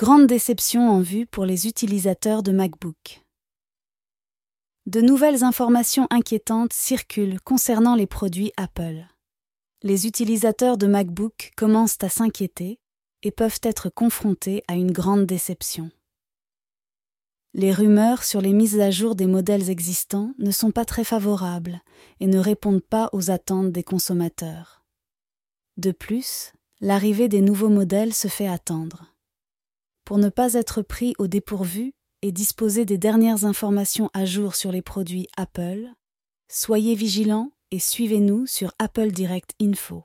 Grande déception en vue pour les utilisateurs de MacBook. De nouvelles informations inquiétantes circulent concernant les produits Apple. Les utilisateurs de MacBook commencent à s'inquiéter et peuvent être confrontés à une grande déception. Les rumeurs sur les mises à jour des modèles existants ne sont pas très favorables et ne répondent pas aux attentes des consommateurs. De plus, l'arrivée des nouveaux modèles se fait attendre pour ne pas être pris au dépourvu et disposer des dernières informations à jour sur les produits Apple, soyez vigilants et suivez-nous sur Apple Direct Info.